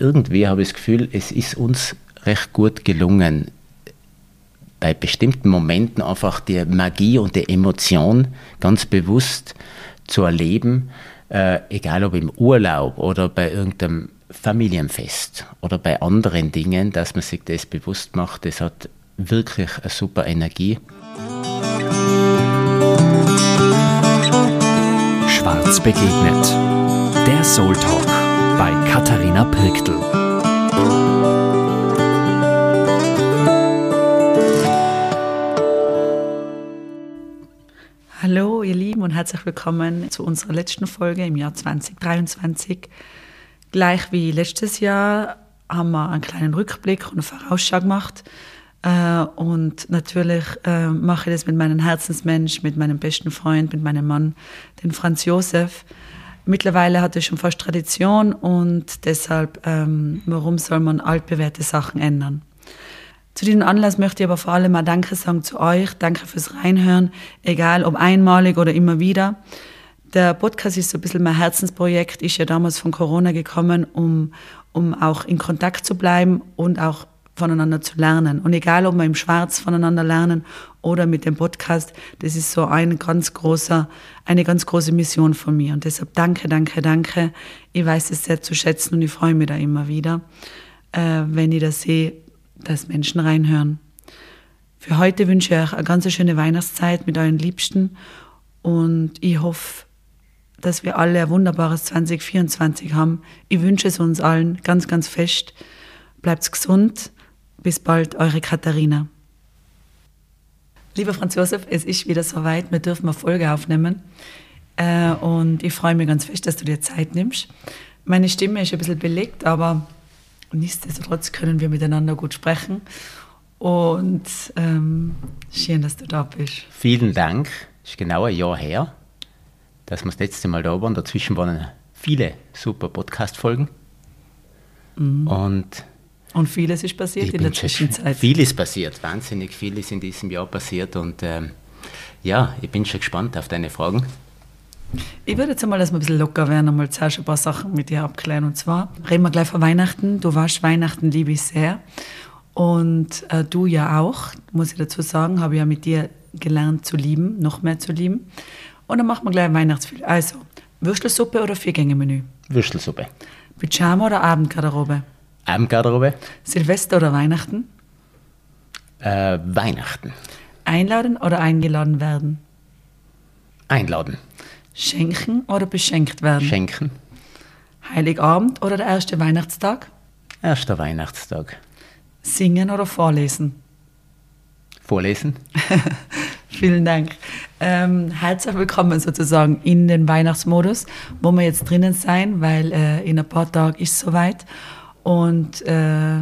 irgendwie habe ich das Gefühl, es ist uns recht gut gelungen, bei bestimmten Momenten einfach die Magie und die Emotion ganz bewusst zu erleben, äh, egal ob im Urlaub oder bei irgendeinem Familienfest oder bei anderen Dingen, dass man sich das bewusst macht. Das hat wirklich eine super Energie. Schwarz begegnet. Der Soul Talk bei Katharina Pirktl. Hallo ihr Lieben und herzlich willkommen zu unserer letzten Folge im Jahr 2023. Gleich wie letztes Jahr haben wir einen kleinen Rückblick und eine Vorausschau gemacht. Äh, und natürlich äh, mache ich das mit meinem Herzensmensch, mit meinem besten Freund, mit meinem Mann, den Franz Josef. Mittlerweile hat es schon fast Tradition und deshalb, ähm, warum soll man altbewährte Sachen ändern? Zu diesem Anlass möchte ich aber vor allem mal Danke sagen zu euch. Danke fürs Reinhören, egal ob einmalig oder immer wieder. Der Podcast ist so ein bisschen mein Herzensprojekt. Ist ja damals von Corona gekommen, um, um auch in Kontakt zu bleiben und auch voneinander zu lernen. Und egal, ob wir im Schwarz voneinander lernen oder mit dem Podcast, das ist so ein ganz großer, eine ganz große Mission von mir. Und deshalb danke, danke, danke. Ich weiß es sehr zu schätzen und ich freue mich da immer wieder, äh, wenn ich das sehe, dass Menschen reinhören. Für heute wünsche ich euch eine ganz schöne Weihnachtszeit mit euren Liebsten und ich hoffe, dass wir alle ein wunderbares 2024 haben. Ich wünsche es uns allen ganz, ganz fest. Bleibt gesund. Bis bald, eure Katharina. Lieber Franz Josef, es ist wieder soweit. Wir dürfen eine Folge aufnehmen. Äh, und ich freue mich ganz fest, dass du dir Zeit nimmst. Meine Stimme ist ein bisschen belegt, aber nichtsdestotrotz können wir miteinander gut sprechen. Und ähm, schön, dass du da bist. Vielen Dank. Es ist genau ein Jahr her, dass wir das letzte Mal da waren. Dazwischen waren viele super Podcast-Folgen. Mhm. Und, und vieles ist passiert in der Zwischenzeit. Vieles passiert, wahnsinnig viel ist in diesem Jahr passiert. Und ähm, ja, ich bin schon gespannt auf deine Fragen. Ich würde jetzt einmal, dass wir ein bisschen locker werden, einmal zuerst ein paar Sachen mit dir abklären. Und zwar reden wir gleich von Weihnachten. Du warst Weihnachten, liebe ich sehr. Und äh, du ja auch, muss ich dazu sagen, habe ja mit dir gelernt zu lieben, noch mehr zu lieben. Und dann machen wir gleich Weihnachtsfilm. Also, Würstelsuppe oder Viergänge-Menü? Würstelsuppe. Pyjama oder Abendgarderobe? Abendgarderobe. Silvester oder Weihnachten? Äh, Weihnachten. Einladen oder eingeladen werden? Einladen. Schenken oder beschenkt werden? Schenken. Heiligabend oder der erste Weihnachtstag? Erster Weihnachtstag. Singen oder vorlesen? Vorlesen. Vielen Dank. Ähm, herzlich willkommen sozusagen in den Weihnachtsmodus, wo wir jetzt drinnen sein, weil äh, in ein paar Tagen ist es soweit. Und äh,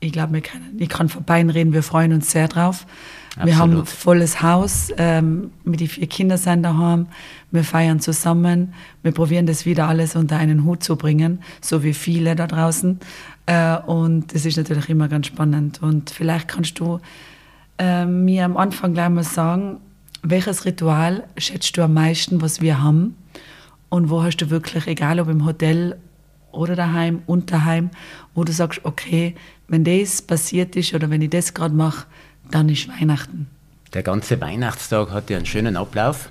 ich glaube, ich kann vorbei reden, wir freuen uns sehr drauf. Absolut. Wir haben ein volles Haus, ähm, mit den vier Kindern sind daheim, wir feiern zusammen, wir probieren das wieder alles unter einen Hut zu bringen, so wie viele da draußen. Äh, und das ist natürlich immer ganz spannend. Und vielleicht kannst du äh, mir am Anfang gleich mal sagen, welches Ritual schätzt du am meisten, was wir haben? Und wo hast du wirklich, egal ob im Hotel oder daheim und daheim, wo du sagst, okay, wenn das passiert ist oder wenn ich das gerade mache, dann ist Weihnachten. Der ganze Weihnachtstag hat ja einen schönen Ablauf,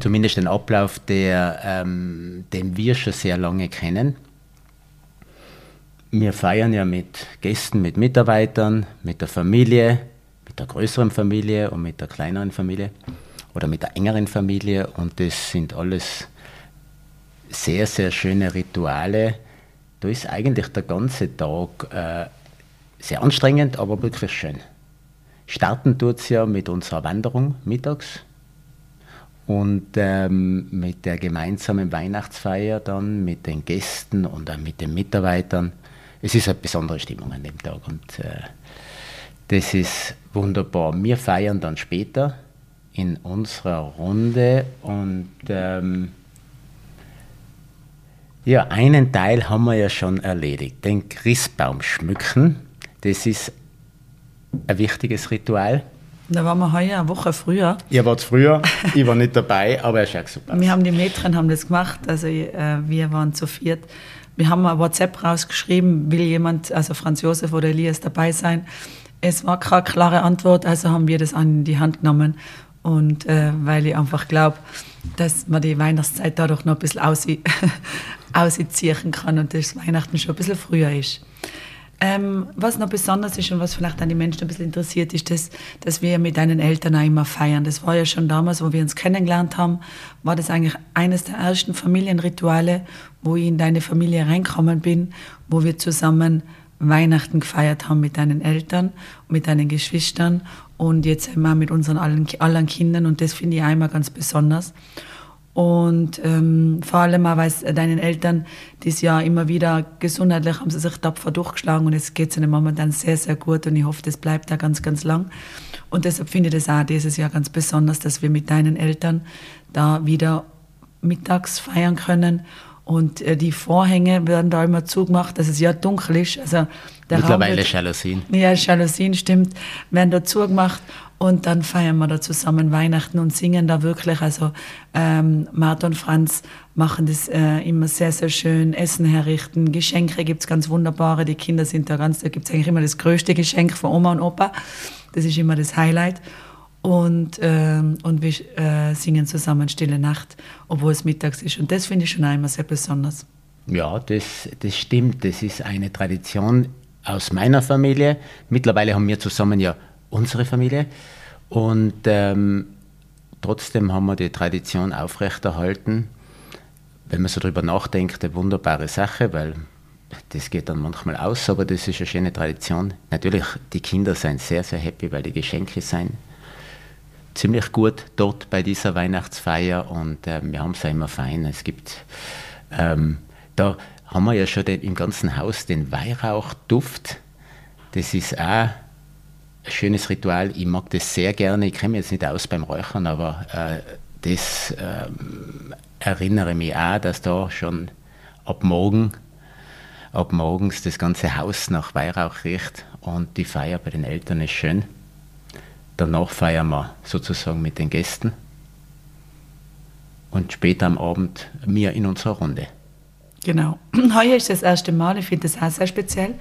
zumindest einen Ablauf, der, ähm, den wir schon sehr lange kennen. Wir feiern ja mit Gästen, mit Mitarbeitern, mit der Familie, mit der größeren Familie und mit der kleineren Familie oder mit der engeren Familie und das sind alles sehr, sehr schöne Rituale. Da ist eigentlich der ganze Tag äh, sehr anstrengend, aber wirklich schön. Starten tut es ja mit unserer Wanderung mittags und ähm, mit der gemeinsamen Weihnachtsfeier dann mit den Gästen und dann mit den Mitarbeitern. Es ist eine besondere Stimmung an dem Tag und äh, das ist wunderbar. Wir feiern dann später in unserer Runde und ähm, ja, einen Teil haben wir ja schon erledigt, den Christbaum schmücken. Das ist ein wichtiges Ritual. Da waren wir heuer eine Woche früher. Ihr wart früher, ich war nicht dabei, aber es schaut super Wir haben die Mädchen haben das gemacht, also äh, wir waren zu viert. Wir haben ein WhatsApp rausgeschrieben, will jemand, also Franz Josef oder Elias dabei sein. Es war keine klare Antwort, also haben wir das an die Hand genommen. Und äh, weil ich einfach glaube, dass man die Weihnachtszeit dadurch noch ein bisschen ausziehen kann und das Weihnachten schon ein bisschen früher ist. Ähm, was noch besonders ist und was vielleicht an die Menschen ein bisschen interessiert, ist, dass, dass wir mit deinen Eltern auch immer feiern. Das war ja schon damals, wo wir uns kennengelernt haben, war das eigentlich eines der ersten Familienrituale, wo ich in deine Familie reingekommen bin, wo wir zusammen Weihnachten gefeiert haben mit deinen Eltern, mit deinen Geschwistern und jetzt immer mit unseren allen, allen Kindern und das finde ich einmal ganz besonders. Und ähm, vor allem auch, weil deinen Eltern dieses Jahr immer wieder gesundheitlich haben sie sich tapfer durchgeschlagen und es geht es ihnen momentan sehr, sehr gut und ich hoffe, das bleibt da ganz, ganz lang. Und deshalb finde ich das auch dieses Jahr ganz besonders, dass wir mit deinen Eltern da wieder mittags feiern können und äh, die Vorhänge werden da immer zugemacht, dass es ja dunkel ist. Also der Mittlerweile wird, Jalousien. Ja, Jalousien, stimmt, werden da zugemacht und dann feiern wir da zusammen Weihnachten und singen da wirklich. Also ähm, Martha und Franz machen das äh, immer sehr, sehr schön. Essen herrichten, Geschenke gibt es ganz wunderbare. Die Kinder sind da ganz, da gibt es eigentlich immer das größte Geschenk von Oma und Opa. Das ist immer das Highlight. Und, ähm, und wir äh, singen zusammen Stille Nacht, obwohl es mittags ist. Und das finde ich schon einmal sehr besonders. Ja, das, das stimmt. Das ist eine Tradition aus meiner Familie. Mittlerweile haben wir zusammen ja unsere Familie. Und ähm, trotzdem haben wir die Tradition aufrechterhalten. Wenn man so darüber nachdenkt, eine wunderbare Sache, weil das geht dann manchmal aus, aber das ist eine schöne Tradition. Natürlich, die Kinder sind sehr, sehr happy, weil die Geschenke sind ziemlich gut dort bei dieser Weihnachtsfeier und äh, wir haben es ja immer fein. Es gibt, ähm, da haben wir ja schon den, im ganzen Haus den Weihrauchduft. Das ist auch ein schönes Ritual. Ich mag das sehr gerne. Ich kenne jetzt nicht aus beim Räuchern, aber äh, das äh, erinnere mich auch, dass da schon ab morgen, ab morgens das ganze Haus nach Weihrauch riecht und die Feier bei den Eltern ist schön. Danach feiern wir sozusagen mit den Gästen und später am Abend wir in unserer Runde. Genau. Heuer ist das erste Mal, ich finde das auch sehr speziell,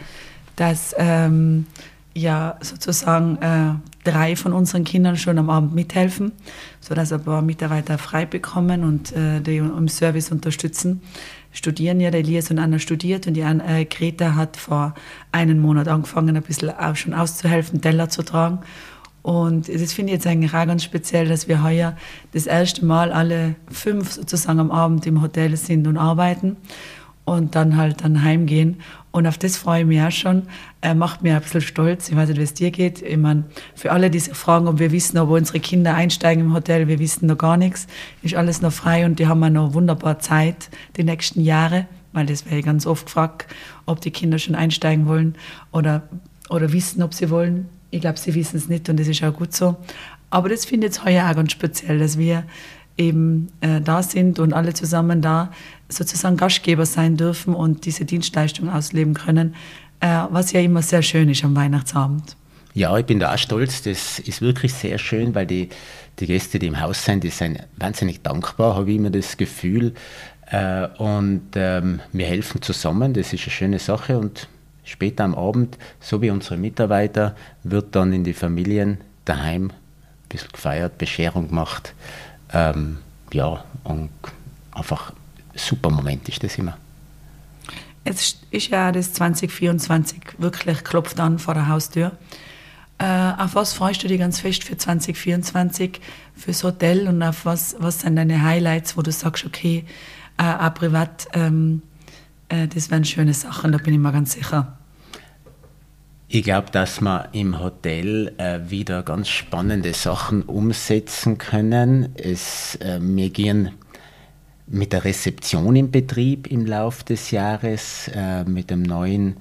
dass ähm, ja sozusagen äh, drei von unseren Kindern schon am Abend mithelfen, sodass ein paar Mitarbeiter frei bekommen und äh, die im Service unterstützen. Studieren ja, der Elias und Anna studiert und die äh, Greta hat vor einem Monat angefangen, ein bisschen auch schon auszuhelfen, Teller zu tragen. Und das finde ich jetzt eigentlich auch ganz speziell, dass wir heuer das erste Mal alle fünf sozusagen am Abend im Hotel sind und arbeiten und dann halt dann heimgehen. Und auf das freue ich mich auch schon. Er macht mir ein bisschen stolz. Ich weiß nicht, wie es dir geht. Ich meine, für alle, die sich fragen, ob wir wissen, ob unsere Kinder einsteigen im Hotel, wir wissen noch gar nichts. Ist alles noch frei und die haben auch noch wunderbar Zeit, die nächsten Jahre. Weil das wäre ganz oft gefragt, ob die Kinder schon einsteigen wollen oder, oder wissen, ob sie wollen. Ich glaube, sie wissen es nicht und das ist auch gut so. Aber das finde ich jetzt heuer auch ganz speziell, dass wir eben äh, da sind und alle zusammen da sozusagen Gastgeber sein dürfen und diese Dienstleistung ausleben können, äh, was ja immer sehr schön ist am Weihnachtsabend. Ja, ich bin da auch stolz. Das ist wirklich sehr schön, weil die, die Gäste, die im Haus sind, die sind wahnsinnig dankbar, habe ich immer das Gefühl. Äh, und ähm, wir helfen zusammen, das ist eine schöne Sache. Und später am Abend, so wie unsere Mitarbeiter, wird dann in die Familien daheim ein bisschen gefeiert, Bescherung gemacht. Ähm, ja, und einfach super Moment ist das immer. Jetzt ist ja das 2024 wirklich klopft an vor der Haustür. Äh, auf was freust du dich ganz fest für 2024 fürs Hotel und auf was, was sind deine Highlights, wo du sagst, okay, äh, auch privat, ähm, äh, das wären schöne Sachen, da bin ich mir ganz sicher. Ich glaube, dass wir im Hotel äh, wieder ganz spannende Sachen umsetzen können. Es, äh, wir gehen mit der Rezeption im Betrieb im Laufe des Jahres, äh, mit dem neuen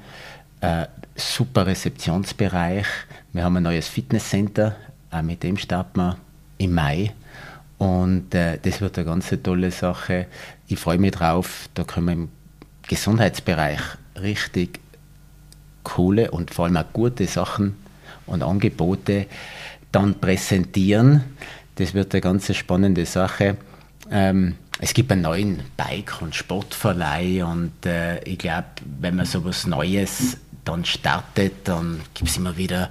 äh, super Rezeptionsbereich. Wir haben ein neues Fitnesscenter, auch mit dem starten wir im Mai. Und äh, das wird eine ganz tolle Sache. Ich freue mich drauf. Da können wir im Gesundheitsbereich richtig coole und vor allem auch gute Sachen und Angebote dann präsentieren. Das wird eine ganz spannende Sache. Ähm, es gibt einen neuen Bike- und Sportverleih und äh, ich glaube, wenn man so was Neues dann startet, dann gibt es immer wieder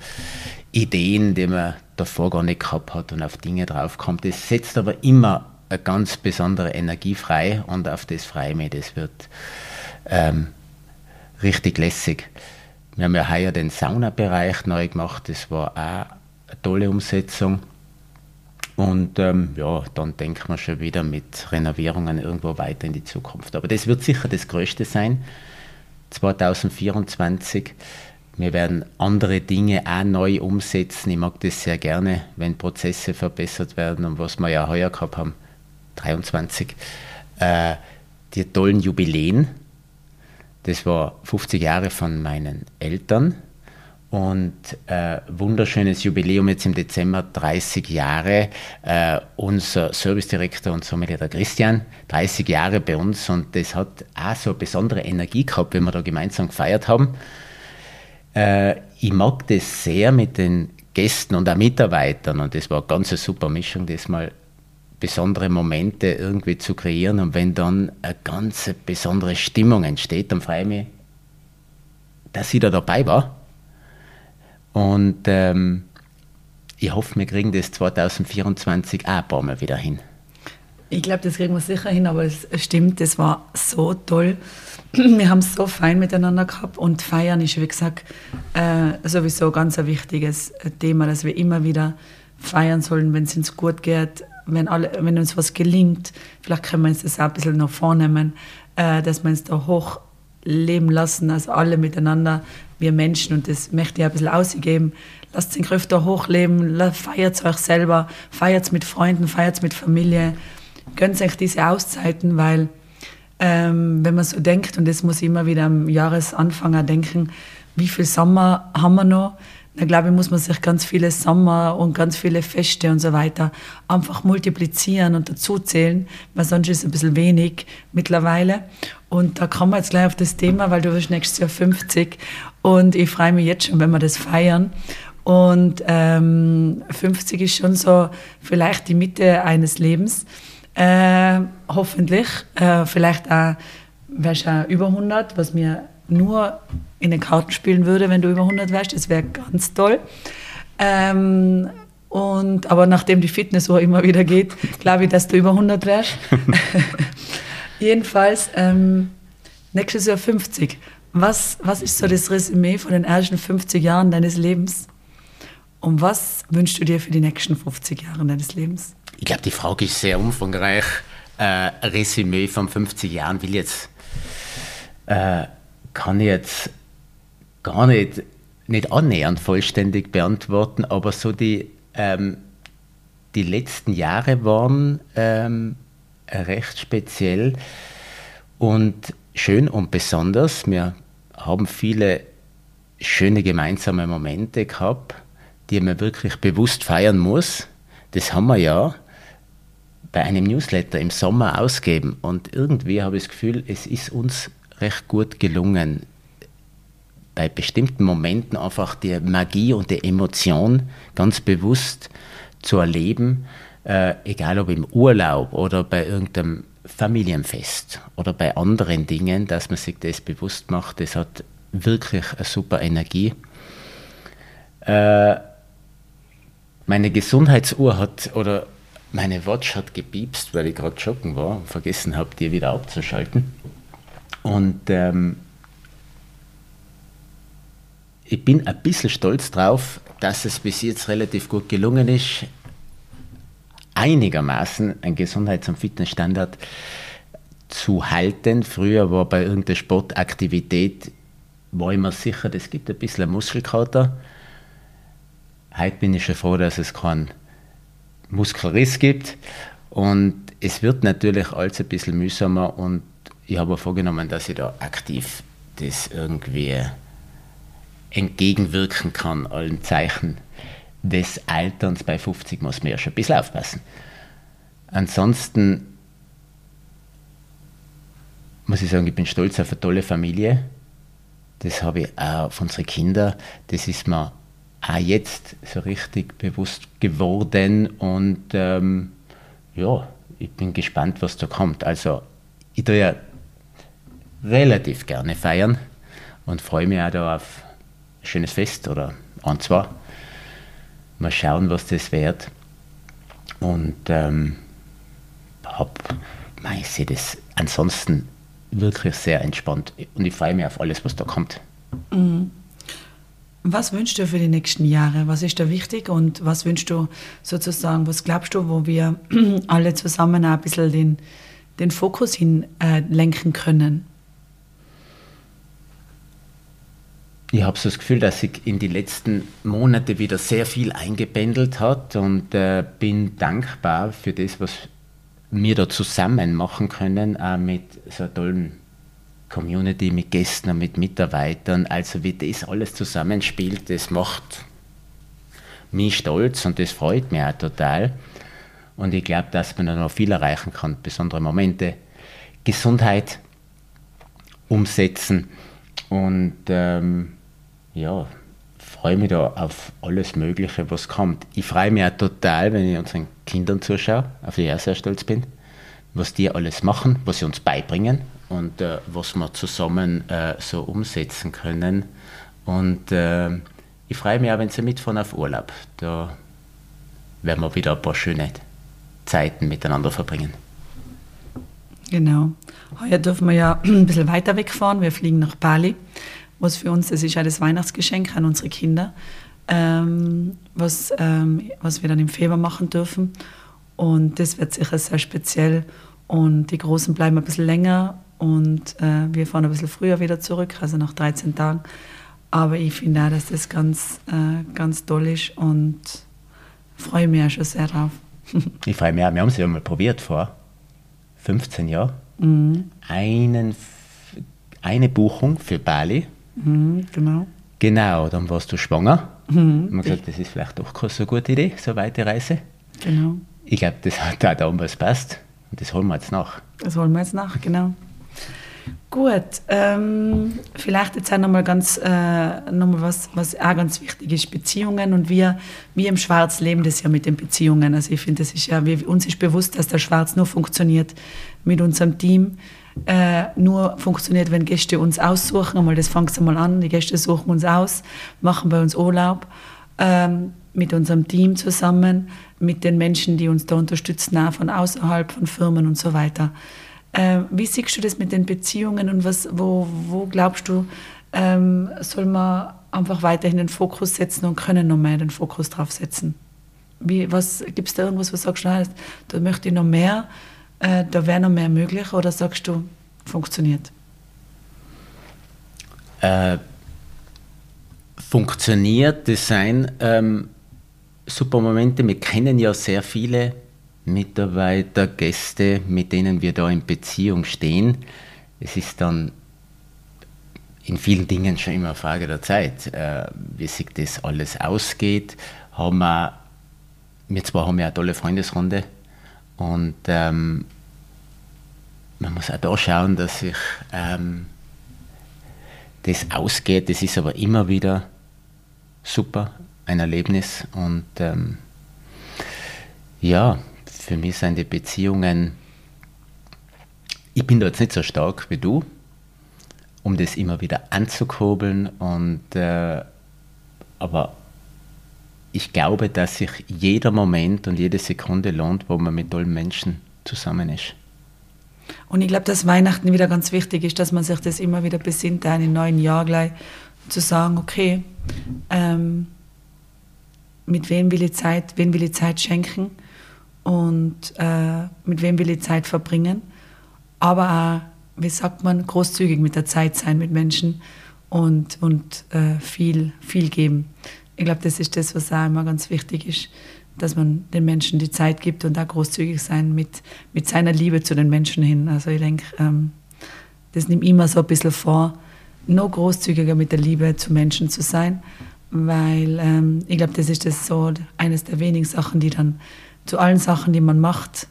Ideen, die man davor gar nicht gehabt hat und auf Dinge draufkommt. Es setzt aber immer eine ganz besondere Energie frei und auf das freue ich mich. Das wird ähm, richtig lässig. Wir haben ja heuer den Saunabereich neu gemacht, das war auch eine tolle Umsetzung. Und ähm, ja, dann denkt man schon wieder mit Renovierungen irgendwo weiter in die Zukunft. Aber das wird sicher das Größte sein. 2024. Wir werden andere Dinge auch neu umsetzen. Ich mag das sehr gerne, wenn Prozesse verbessert werden und was wir ja heuer gehabt haben, 23, äh, die tollen Jubiläen. Das war 50 Jahre von meinen Eltern und äh, wunderschönes Jubiläum jetzt im Dezember, 30 Jahre. Äh, unser Servicedirektor und Sommelier der Christian, 30 Jahre bei uns und das hat auch so eine besondere Energie gehabt, wenn wir da gemeinsam gefeiert haben. Äh, ich mag das sehr mit den Gästen und auch Mitarbeitern und das war eine ganz super Mischung, das mal besondere Momente irgendwie zu kreieren und wenn dann eine ganz besondere Stimmung entsteht, dann freue ich mich, dass ich da dabei war und ähm, ich hoffe, wir kriegen das 2024 auch ein paar Mal wieder hin. Ich glaube, das kriegen wir sicher hin, aber es stimmt, das war so toll. Wir haben es so fein miteinander gehabt und feiern ist, wie gesagt, äh, sowieso ganz ein wichtiges Thema, dass wir immer wieder feiern sollen, wenn es uns gut geht, wenn, alle, wenn uns was gelingt. Vielleicht können wir uns das auch ein bisschen noch vornehmen, äh, dass wir uns da hoch leben lassen, also alle miteinander, wir Menschen, und das möchte ich ein bisschen ausgeben. Lasst den Kräfte hochleben, feiert euch selber, feiert mit Freunden, feiert mit Familie, gönnt euch diese Auszeiten, weil ähm, wenn man so denkt, und das muss ich immer wieder am Jahresanfang denken, wie viel Sommer haben wir noch? Da glaube ich, muss man sich ganz viele Sommer und ganz viele Feste und so weiter einfach multiplizieren und dazuzählen, weil sonst ist es ein bisschen wenig mittlerweile. Und da kommen wir jetzt gleich auf das Thema, weil du wirst nächstes Jahr 50 und ich freue mich jetzt schon, wenn wir das feiern. Und ähm, 50 ist schon so vielleicht die Mitte eines Lebens. Äh, hoffentlich. Äh, vielleicht auch, wärst du über 100, was mir nur in den Karten spielen würde, wenn du über 100 wärst. Das wäre ganz toll. Ähm, und, aber nachdem die Fitness so immer wieder geht, glaube ich, dass du über 100 wärst. Jedenfalls, ähm, nächstes Jahr 50. Was, was ist so das Resümee von den ersten 50 Jahren deines Lebens? Und was wünschst du dir für die nächsten 50 Jahre deines Lebens? Ich glaube, die Frage ist sehr umfangreich. Äh, Resümee von 50 Jahren will jetzt, äh, kann ich jetzt gar nicht, nicht annähernd vollständig beantworten, aber so die, ähm, die letzten Jahre waren ähm, recht speziell und schön und besonders. Wir haben viele schöne gemeinsame Momente gehabt, die man wirklich bewusst feiern muss. Das haben wir ja bei einem Newsletter im Sommer ausgeben. Und irgendwie habe ich das Gefühl, es ist uns recht gut gelungen, bei bestimmten Momenten einfach die Magie und die Emotion ganz bewusst zu erleben, äh, egal ob im Urlaub oder bei irgendeinem Familienfest oder bei anderen Dingen, dass man sich das bewusst macht. Das hat wirklich eine super Energie. Äh, meine Gesundheitsuhr hat oder meine Watch hat gepiepst, weil ich gerade joggen war und vergessen habe, die wieder abzuschalten. Und ähm, ich bin ein bisschen stolz drauf, dass es bis jetzt relativ gut gelungen ist, einigermaßen einen Gesundheits- und Fitnessstandard zu halten. Früher war bei irgendeiner Sportaktivität, war ich sicher, das gibt ein bisschen Muskelkater. Heute bin ich schon froh, dass es keinen Muskelriss gibt. Und es wird natürlich alles ein bisschen mühsamer und ich habe mir vorgenommen, dass ich da aktiv das irgendwie entgegenwirken kann, allen Zeichen des Alterns. Bei 50 muss man ja schon ein bisschen aufpassen. Ansonsten muss ich sagen, ich bin stolz auf eine tolle Familie. Das habe ich auch auf unsere Kinder. Das ist mir auch jetzt so richtig bewusst geworden. Und ähm, ja, ich bin gespannt, was da kommt. Also ich tue ja relativ gerne feiern und freue mich auch da auf ein schönes Fest oder ein, zwei. Mal schauen, was das wird. Und ähm, hab, ich sehe das ansonsten wirklich sehr entspannt und ich freue mich auf alles, was da kommt. Mhm. Was wünschst du für die nächsten Jahre? Was ist da wichtig und was wünschst du sozusagen, was glaubst du, wo wir alle zusammen ein bisschen den, den Fokus hin äh, können? Ich habe so das Gefühl, dass sich in die letzten Monate wieder sehr viel eingependelt hat und äh, bin dankbar für das, was wir da zusammen machen können, auch mit so einer tollen Community, mit Gästen und mit Mitarbeitern. Also wie das alles zusammenspielt, das macht mich stolz und das freut mich auch total. Und ich glaube, dass man da noch viel erreichen kann, besondere Momente, Gesundheit umsetzen und ähm, ja, freue mich da auf alles Mögliche, was kommt. Ich freue mich auch total, wenn ich unseren Kindern zuschaue, auf die ich auch sehr stolz bin, was die alles machen, was sie uns beibringen und äh, was wir zusammen äh, so umsetzen können. Und äh, ich freue mich auch, wenn sie mitfahren auf Urlaub. Da werden wir wieder ein paar schöne Zeiten miteinander verbringen. Genau. Heuer dürfen wir ja ein bisschen weiter wegfahren. Wir fliegen nach Bali was für uns, das ist ja das Weihnachtsgeschenk an unsere Kinder, ähm, was, ähm, was wir dann im Februar machen dürfen. Und das wird sicher sehr speziell. Und die Großen bleiben ein bisschen länger und äh, wir fahren ein bisschen früher wieder zurück, also nach 13 Tagen. Aber ich finde auch, dass das ganz, äh, ganz toll ist und freue mich auch schon sehr drauf. ich freue mich auch. Wir haben es ja mal probiert vor 15 Jahren. Mhm. Einen, eine Buchung für Bali Mhm, genau. Genau, dann warst du schwanger. Mhm. Man gesagt, das ist vielleicht doch keine so gute Idee, so eine weite Reise. Genau. Ich glaube, das hat auch damals passt. Und das holen wir jetzt nach. Das holen wir jetzt nach, genau. Gut, ähm, vielleicht jetzt auch nochmal ganz, äh, noch mal was, was auch ganz wichtig ist, Beziehungen und wir, wir im Schwarz leben das ja mit den Beziehungen. Also ich finde, das ist ja, wir, uns ist bewusst, dass der Schwarz nur funktioniert mit unserem Team, äh, nur funktioniert, wenn Gäste uns aussuchen. Einmal, das fängt mal an, die Gäste suchen uns aus, machen bei uns Urlaub ähm, mit unserem Team zusammen, mit den Menschen, die uns da unterstützen, auch von außerhalb, von Firmen und so weiter. Äh, wie siehst du das mit den Beziehungen und was, wo, wo glaubst du, ähm, soll man einfach weiterhin den Fokus setzen und können noch mehr den Fokus drauf setzen? Gibt es da irgendwas, was sagst du, da möchte ich noch mehr äh, da wäre noch mehr möglich oder sagst du, funktioniert? Äh, funktioniert, das sind ähm, super Momente. Wir kennen ja sehr viele Mitarbeiter, Gäste, mit denen wir da in Beziehung stehen. Es ist dann in vielen Dingen schon immer eine Frage der Zeit, äh, wie sich das alles ausgeht. Haben wir, wir zwar haben ja eine tolle Freundesrunde und ähm, man muss auch da schauen, dass sich ähm, das ausgeht. Das ist aber immer wieder super, ein Erlebnis. Und ähm, ja, für mich sind die Beziehungen, ich bin da jetzt nicht so stark wie du, um das immer wieder anzukurbeln. Und, äh, aber ich glaube, dass sich jeder Moment und jede Sekunde lohnt, wo man mit tollen Menschen zusammen ist. Und ich glaube, dass Weihnachten wieder ganz wichtig ist, dass man sich das immer wieder besinnt, einen neuen Jahr gleich zu sagen, okay, ähm, mit wem will ich Zeit, wem will ich Zeit schenken und äh, mit wem will ich Zeit verbringen, aber auch, wie sagt man, großzügig mit der Zeit sein mit Menschen und, und äh, viel, viel geben. Ich glaube, das ist das, was auch immer ganz wichtig ist, dass man den Menschen die Zeit gibt und da großzügig sein mit, mit seiner Liebe zu den Menschen hin. Also ich denke, ähm, das nimmt immer so ein bisschen vor, noch großzügiger mit der Liebe zu Menschen zu sein, weil ähm, ich glaube, das ist das so eines der wenigen Sachen, die dann zu allen Sachen, die man macht,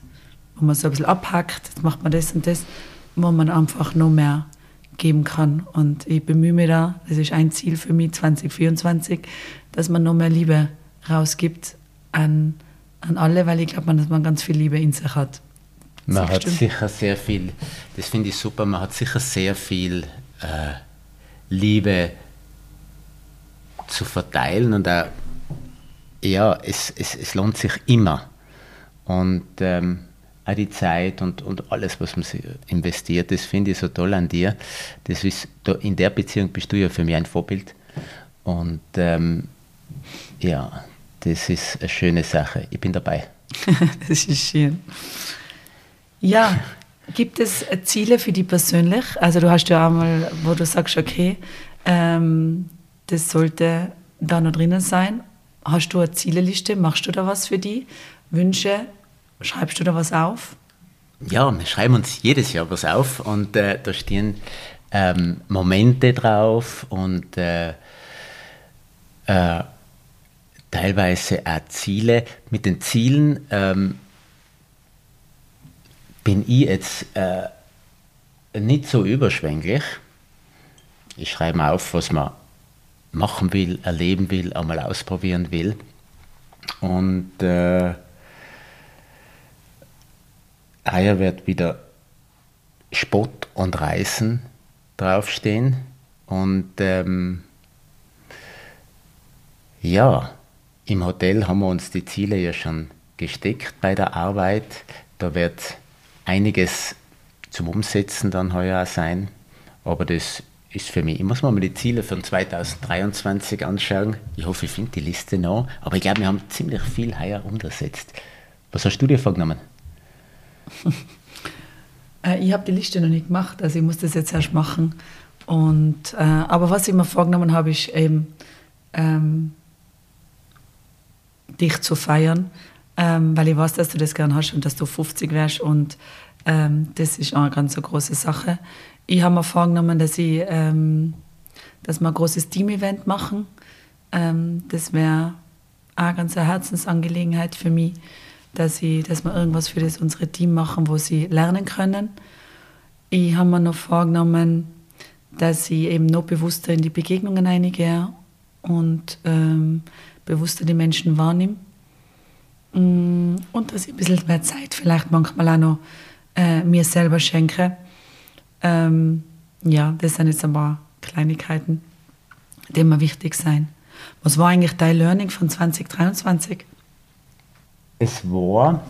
wo man so ein bisschen abhackt, jetzt macht man das und das, wo man einfach noch mehr geben kann. Und ich bemühe mich da, das ist ein Ziel für mich 2024, dass man noch mehr Liebe rausgibt an, an alle, weil ich glaube, dass man ganz viel Liebe in sich hat. Man hat sicher sehr viel, das finde ich super, man hat sicher sehr viel äh, Liebe zu verteilen und auch, ja, es, es, es lohnt sich immer. Und ähm, auch die Zeit und, und alles, was man investiert, das finde ich so toll an dir. Das ist, in der Beziehung bist du ja für mich ein Vorbild. Und ähm, ja, das ist eine schöne Sache. Ich bin dabei. das ist schön. Ja, gibt es Ziele für dich persönlich? Also du hast ja einmal, wo du sagst, okay, ähm, das sollte da noch drinnen sein. Hast du eine Zieleliste? Machst du da was für die? Wünsche? Schreibst du da was auf? Ja, wir schreiben uns jedes Jahr was auf und äh, da stehen ähm, Momente drauf und äh, äh, teilweise auch Ziele. Mit den Zielen ähm, bin ich jetzt äh, nicht so überschwänglich. Ich schreibe auf, was man machen will, erleben will, einmal ausprobieren will. Und äh, heuer wird wieder Sport und Reisen draufstehen. Und ähm, ja, im Hotel haben wir uns die Ziele ja schon gesteckt bei der Arbeit. Da wird einiges zum Umsetzen dann heuer sein. Aber das ist für mich, ich muss mir mal die Ziele von 2023 anschauen. Ich hoffe, ich finde die Liste noch. Aber ich glaube, wir haben ziemlich viel heuer umgesetzt. Was hast du dir vorgenommen? Äh, ich habe die Liste noch nicht gemacht, also ich muss das jetzt erst machen. Und, äh, aber was ich mir vorgenommen habe, ist eben, ähm, dich zu feiern, ähm, weil ich weiß, dass du das gern hast und dass du 50 wärst und ähm, das ist auch eine ganz große Sache. Ich habe mir vorgenommen, dass, ich, ähm, dass wir ein großes Team-Event machen. Ähm, das wäre eine ganz Herzensangelegenheit für mich, dass, ich, dass wir irgendwas für das unsere Team machen, wo sie lernen können. Ich habe mir noch vorgenommen, dass ich eben noch bewusster in die Begegnungen eingehe und ähm, bewusster die Menschen wahrnehme. Mm, und dass ich ein bisschen mehr Zeit vielleicht manchmal auch noch äh, mir selber schenke. Ähm, ja, das sind jetzt ein paar Kleinigkeiten, die mir wichtig sind. Was war eigentlich dein Learning von 2023? Es war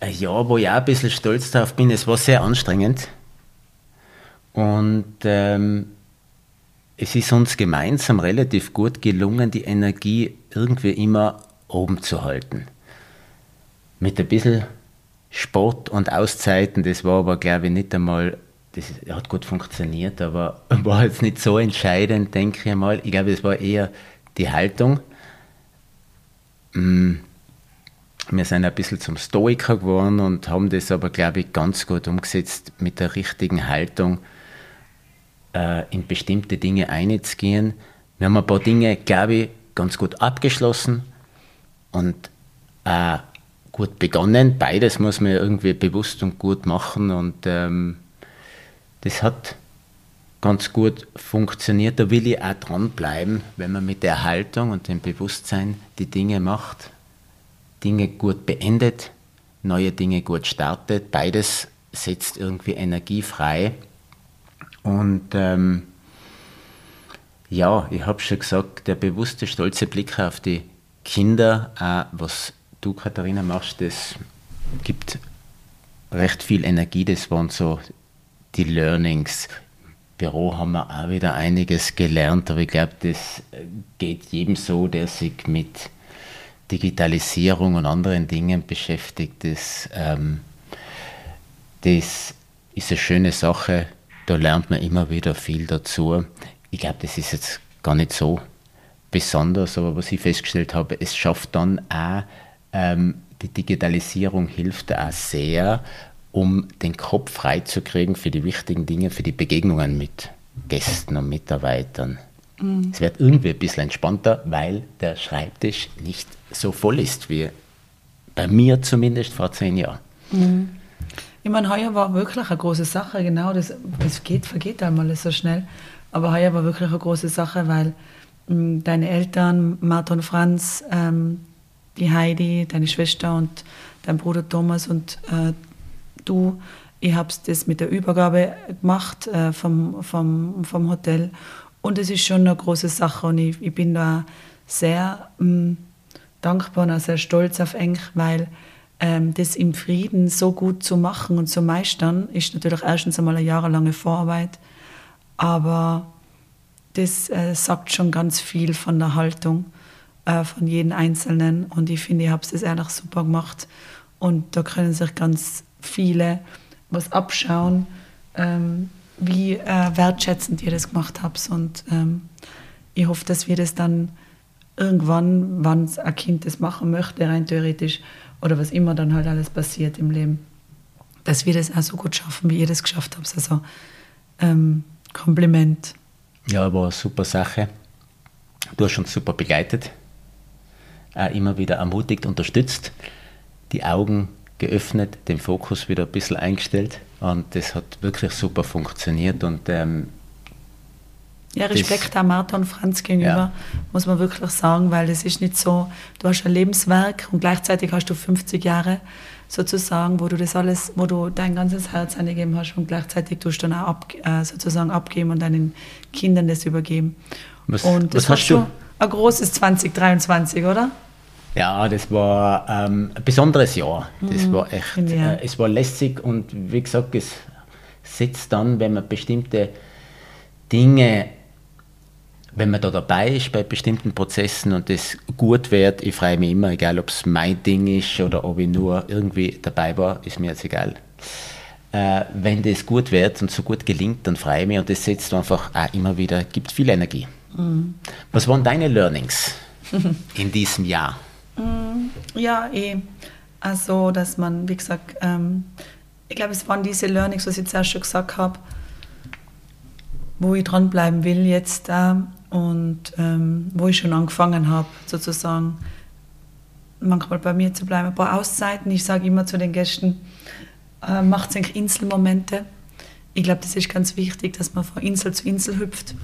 ein Jahr, wo ich auch ein bisschen stolz darauf bin. Es war sehr anstrengend. Und ähm, es ist uns gemeinsam relativ gut gelungen, die Energie irgendwie immer oben zu halten. Mit ein bisschen Sport und Auszeiten, das war aber, glaube ich, nicht einmal, das hat gut funktioniert, aber war jetzt nicht so entscheidend, denke ich mal. Ich glaube, es war eher die Haltung. Mm, wir sind ein bisschen zum Stoiker geworden und haben das aber, glaube ich, ganz gut umgesetzt mit der richtigen Haltung äh, in bestimmte Dinge einzugehen. Wir haben ein paar Dinge, glaube ich, ganz gut abgeschlossen und äh, gut begonnen. Beides muss man irgendwie bewusst und gut machen und ähm, das hat ganz gut funktioniert. Da will ich auch dranbleiben, wenn man mit der Haltung und dem Bewusstsein die Dinge macht, Dinge gut beendet, neue Dinge gut startet. Beides setzt irgendwie Energie frei. Und ähm, ja, ich habe schon gesagt, der bewusste, stolze Blick auf die Kinder, äh, was du, Katharina, machst, das gibt recht viel Energie. Das waren so die Learnings. Im Büro haben wir auch wieder einiges gelernt, aber ich glaube, das geht jedem so, der sich mit Digitalisierung und anderen Dingen beschäftigt. Das, ähm, das ist eine schöne Sache da lernt man immer wieder viel dazu. Ich glaube, das ist jetzt gar nicht so besonders, aber was ich festgestellt habe, es schafft dann auch, ähm, die Digitalisierung hilft auch sehr, um den Kopf freizukriegen für die wichtigen Dinge, für die Begegnungen mit Gästen und Mitarbeitern. Mhm. Es wird irgendwie ein bisschen entspannter, weil der Schreibtisch nicht so voll ist wie bei mir zumindest vor zehn Jahren. Mhm. Ich meine, heuer war wirklich eine große Sache, genau, das, das geht, vergeht einmal so schnell. Aber heuer war wirklich eine große Sache, weil mh, hm, deine Eltern, Martha und Franz, ähm, die Heidi, deine Schwester und dein Bruder Thomas und äh, du. Ich habe das mit der Übergabe gemacht äh, vom, vom, vom Hotel und es ist schon eine große Sache und ich, ich bin da sehr mh, mm, dankbar und sehr stolz auf Eng, weil das im Frieden so gut zu machen und zu meistern, ist natürlich erstens einmal eine jahrelange Vorarbeit, aber das äh, sagt schon ganz viel von der Haltung äh, von jedem Einzelnen. Und ich finde, ich habe es ehrlich super gemacht. Und da können sich ganz viele was abschauen, ähm, wie äh, wertschätzend ihr das gemacht habt. Und ähm, ich hoffe, dass wir das dann irgendwann, wann ein Kind das machen möchte, rein theoretisch, oder was immer dann halt alles passiert im Leben, dass wir das auch so gut schaffen, wie ihr das geschafft habt. Also ähm, Kompliment. Ja, war eine super Sache. Du hast uns super begleitet, auch immer wieder ermutigt, unterstützt, die Augen geöffnet, den Fokus wieder ein bisschen eingestellt und das hat wirklich super funktioniert und ähm, ja, Respekt auch Martha und Franz gegenüber, ja. muss man wirklich sagen, weil es ist nicht so, du hast ein Lebenswerk und gleichzeitig hast du 50 Jahre sozusagen, wo du das alles, wo du dein ganzes Herz eingegeben hast und gleichzeitig tust du dann auch ab, äh, sozusagen abgeben und deinen Kindern das übergeben. Was, und das was hast du? Ein großes 2023, oder? Ja, das war ähm, ein besonderes Jahr. Das mhm, war echt, ja. äh, es war lässig und wie gesagt, es setzt dann, wenn man bestimmte Dinge wenn man da dabei ist bei bestimmten Prozessen und das gut wird, ich freue mich immer, egal ob es mein Ding ist oder ob ich nur irgendwie dabei war, ist mir jetzt egal. Äh, wenn das gut wird und so gut gelingt, dann freue ich mich und das setzt einfach auch immer wieder, gibt viel Energie. Mhm. Was waren deine Learnings in diesem Jahr? Mhm. Ja, eh. Also, dass man, wie gesagt, ähm, ich glaube, es waren diese Learnings, was ich zuerst schon gesagt habe, wo ich dranbleiben will jetzt. Äh, und ähm, wo ich schon angefangen habe, sozusagen manchmal bei mir zu bleiben. Ein paar Auszeiten. Ich sage immer zu den Gästen, äh, macht eigentlich Inselmomente. Ich glaube, das ist ganz wichtig, dass man von Insel zu Insel hüpft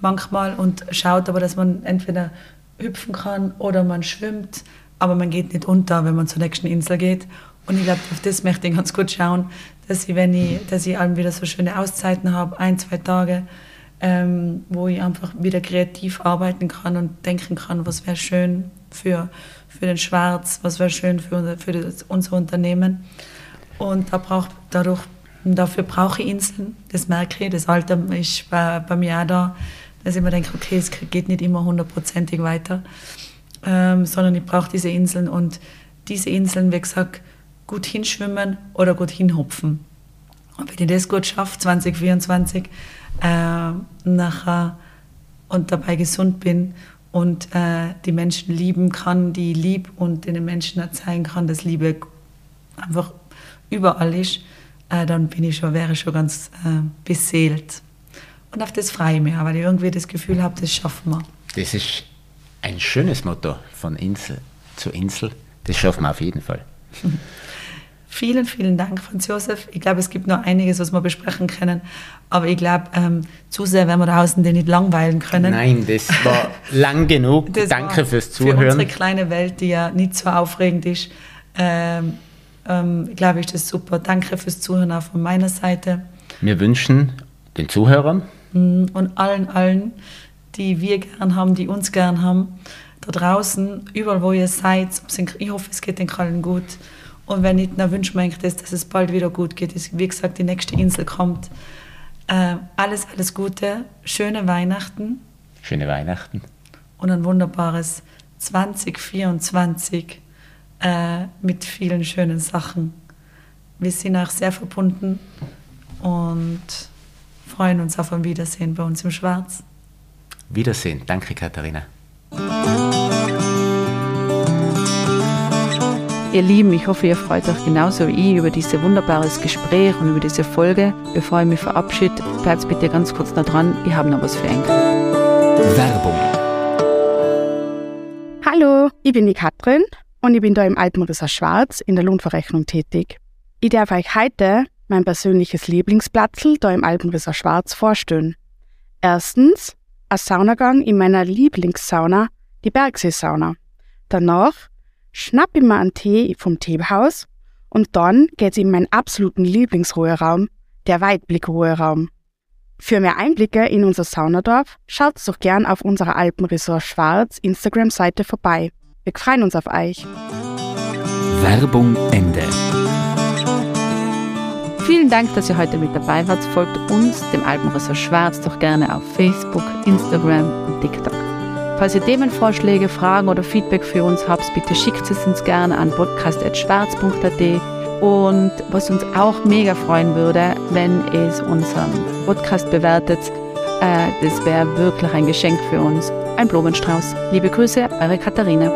manchmal und schaut aber, dass man entweder hüpfen kann oder man schwimmt, aber man geht nicht unter, wenn man zur nächsten Insel geht. Und ich glaube, auf das möchte ich ganz gut schauen, dass ich, wenn ich, dass ich wieder so schöne Auszeiten habe, ein, zwei Tage, ähm, wo ich einfach wieder kreativ arbeiten kann und denken kann, was wäre schön für, für den Schwarz, was wäre schön für, unser, für das, unser Unternehmen. Und da brauch, dadurch, dafür brauche ich Inseln, das merke ich, das Alter ist bei, bei mir auch da, dass ich mir denke, okay, es geht nicht immer hundertprozentig weiter, ähm, sondern ich brauche diese Inseln und diese Inseln, wie gesagt, gut hinschwimmen oder gut hinhopfen. Und wenn ich das gut schaffe, 2024, äh, nachher und dabei gesund bin und äh, die Menschen lieben kann, die lieb und den Menschen erzählen kann, dass Liebe einfach überall ist, äh, dann bin ich schon, wäre ich schon ganz äh, beseelt. Und auf das freue ich mich, weil ich irgendwie das Gefühl habe, das schaffen wir. Das ist ein schönes Motto von Insel zu Insel. Das schaffen wir auf jeden Fall. Vielen, vielen Dank, Franz Josef. Ich glaube, es gibt noch einiges, was wir besprechen können. Aber ich glaube, ähm, zu sehr werden wir draußen den nicht langweilen können. Nein, das war lang genug. Das Danke fürs Zuhören. Für unsere kleine Welt, die ja nicht so aufregend ist, ähm, ähm, glaube ich, das super. Danke fürs Zuhören auch von meiner Seite. Wir wünschen den Zuhörern mm, und allen, allen, die wir gern haben, die uns gern haben, da draußen, überall wo ihr seid, ich hoffe, es geht den allen gut und wenn nicht, dann wir eigentlich das, dass es bald wieder gut geht. Wie gesagt, die nächste Insel kommt. Äh, alles, alles Gute, schöne Weihnachten. Schöne Weihnachten. Und ein wunderbares 2024 äh, mit vielen schönen Sachen. Wir sind auch sehr verbunden und freuen uns auf ein Wiedersehen bei uns im Schwarz. Wiedersehen. Danke, Katharina. Ihr Lieben, ich hoffe, ihr freut euch genauso wie ich über dieses wunderbares Gespräch und über diese Folge. Bevor ich mich verabschiede, bleibt bitte ganz kurz noch dran. Ich habe noch was für euch. Werbung. Hallo, ich bin die Katrin und ich bin da im Alpenrisser Schwarz in der Lohnverrechnung tätig. Ich darf euch heute mein persönliches Lieblingsplatzl da im Alpenrisser Schwarz vorstellen. Erstens ein Saunagang in meiner Lieblingssauna, die Bergseesauna. Danach schnapp ich mir einen Tee vom Teehaus und dann geht's in meinen absoluten Lieblingsruheraum, der Weitblickruheraum. Für mehr Einblicke in unser Saunadorf schaut doch gern auf unserer Alpenresort Schwarz Instagram-Seite vorbei. Wir freuen uns auf euch. Werbung Ende. Vielen Dank, dass ihr heute mit dabei wart. Folgt uns, dem Alpenresort Schwarz, doch gerne auf Facebook, Instagram und TikTok. Falls ihr Themenvorschläge, Fragen oder Feedback für uns habt, bitte schickt es uns gerne an podcast.schwarz.at. Und was uns auch mega freuen würde, wenn es unseren Podcast bewertet, äh, das wäre wirklich ein Geschenk für uns. Ein Blumenstrauß. Liebe Grüße, eure Katharina.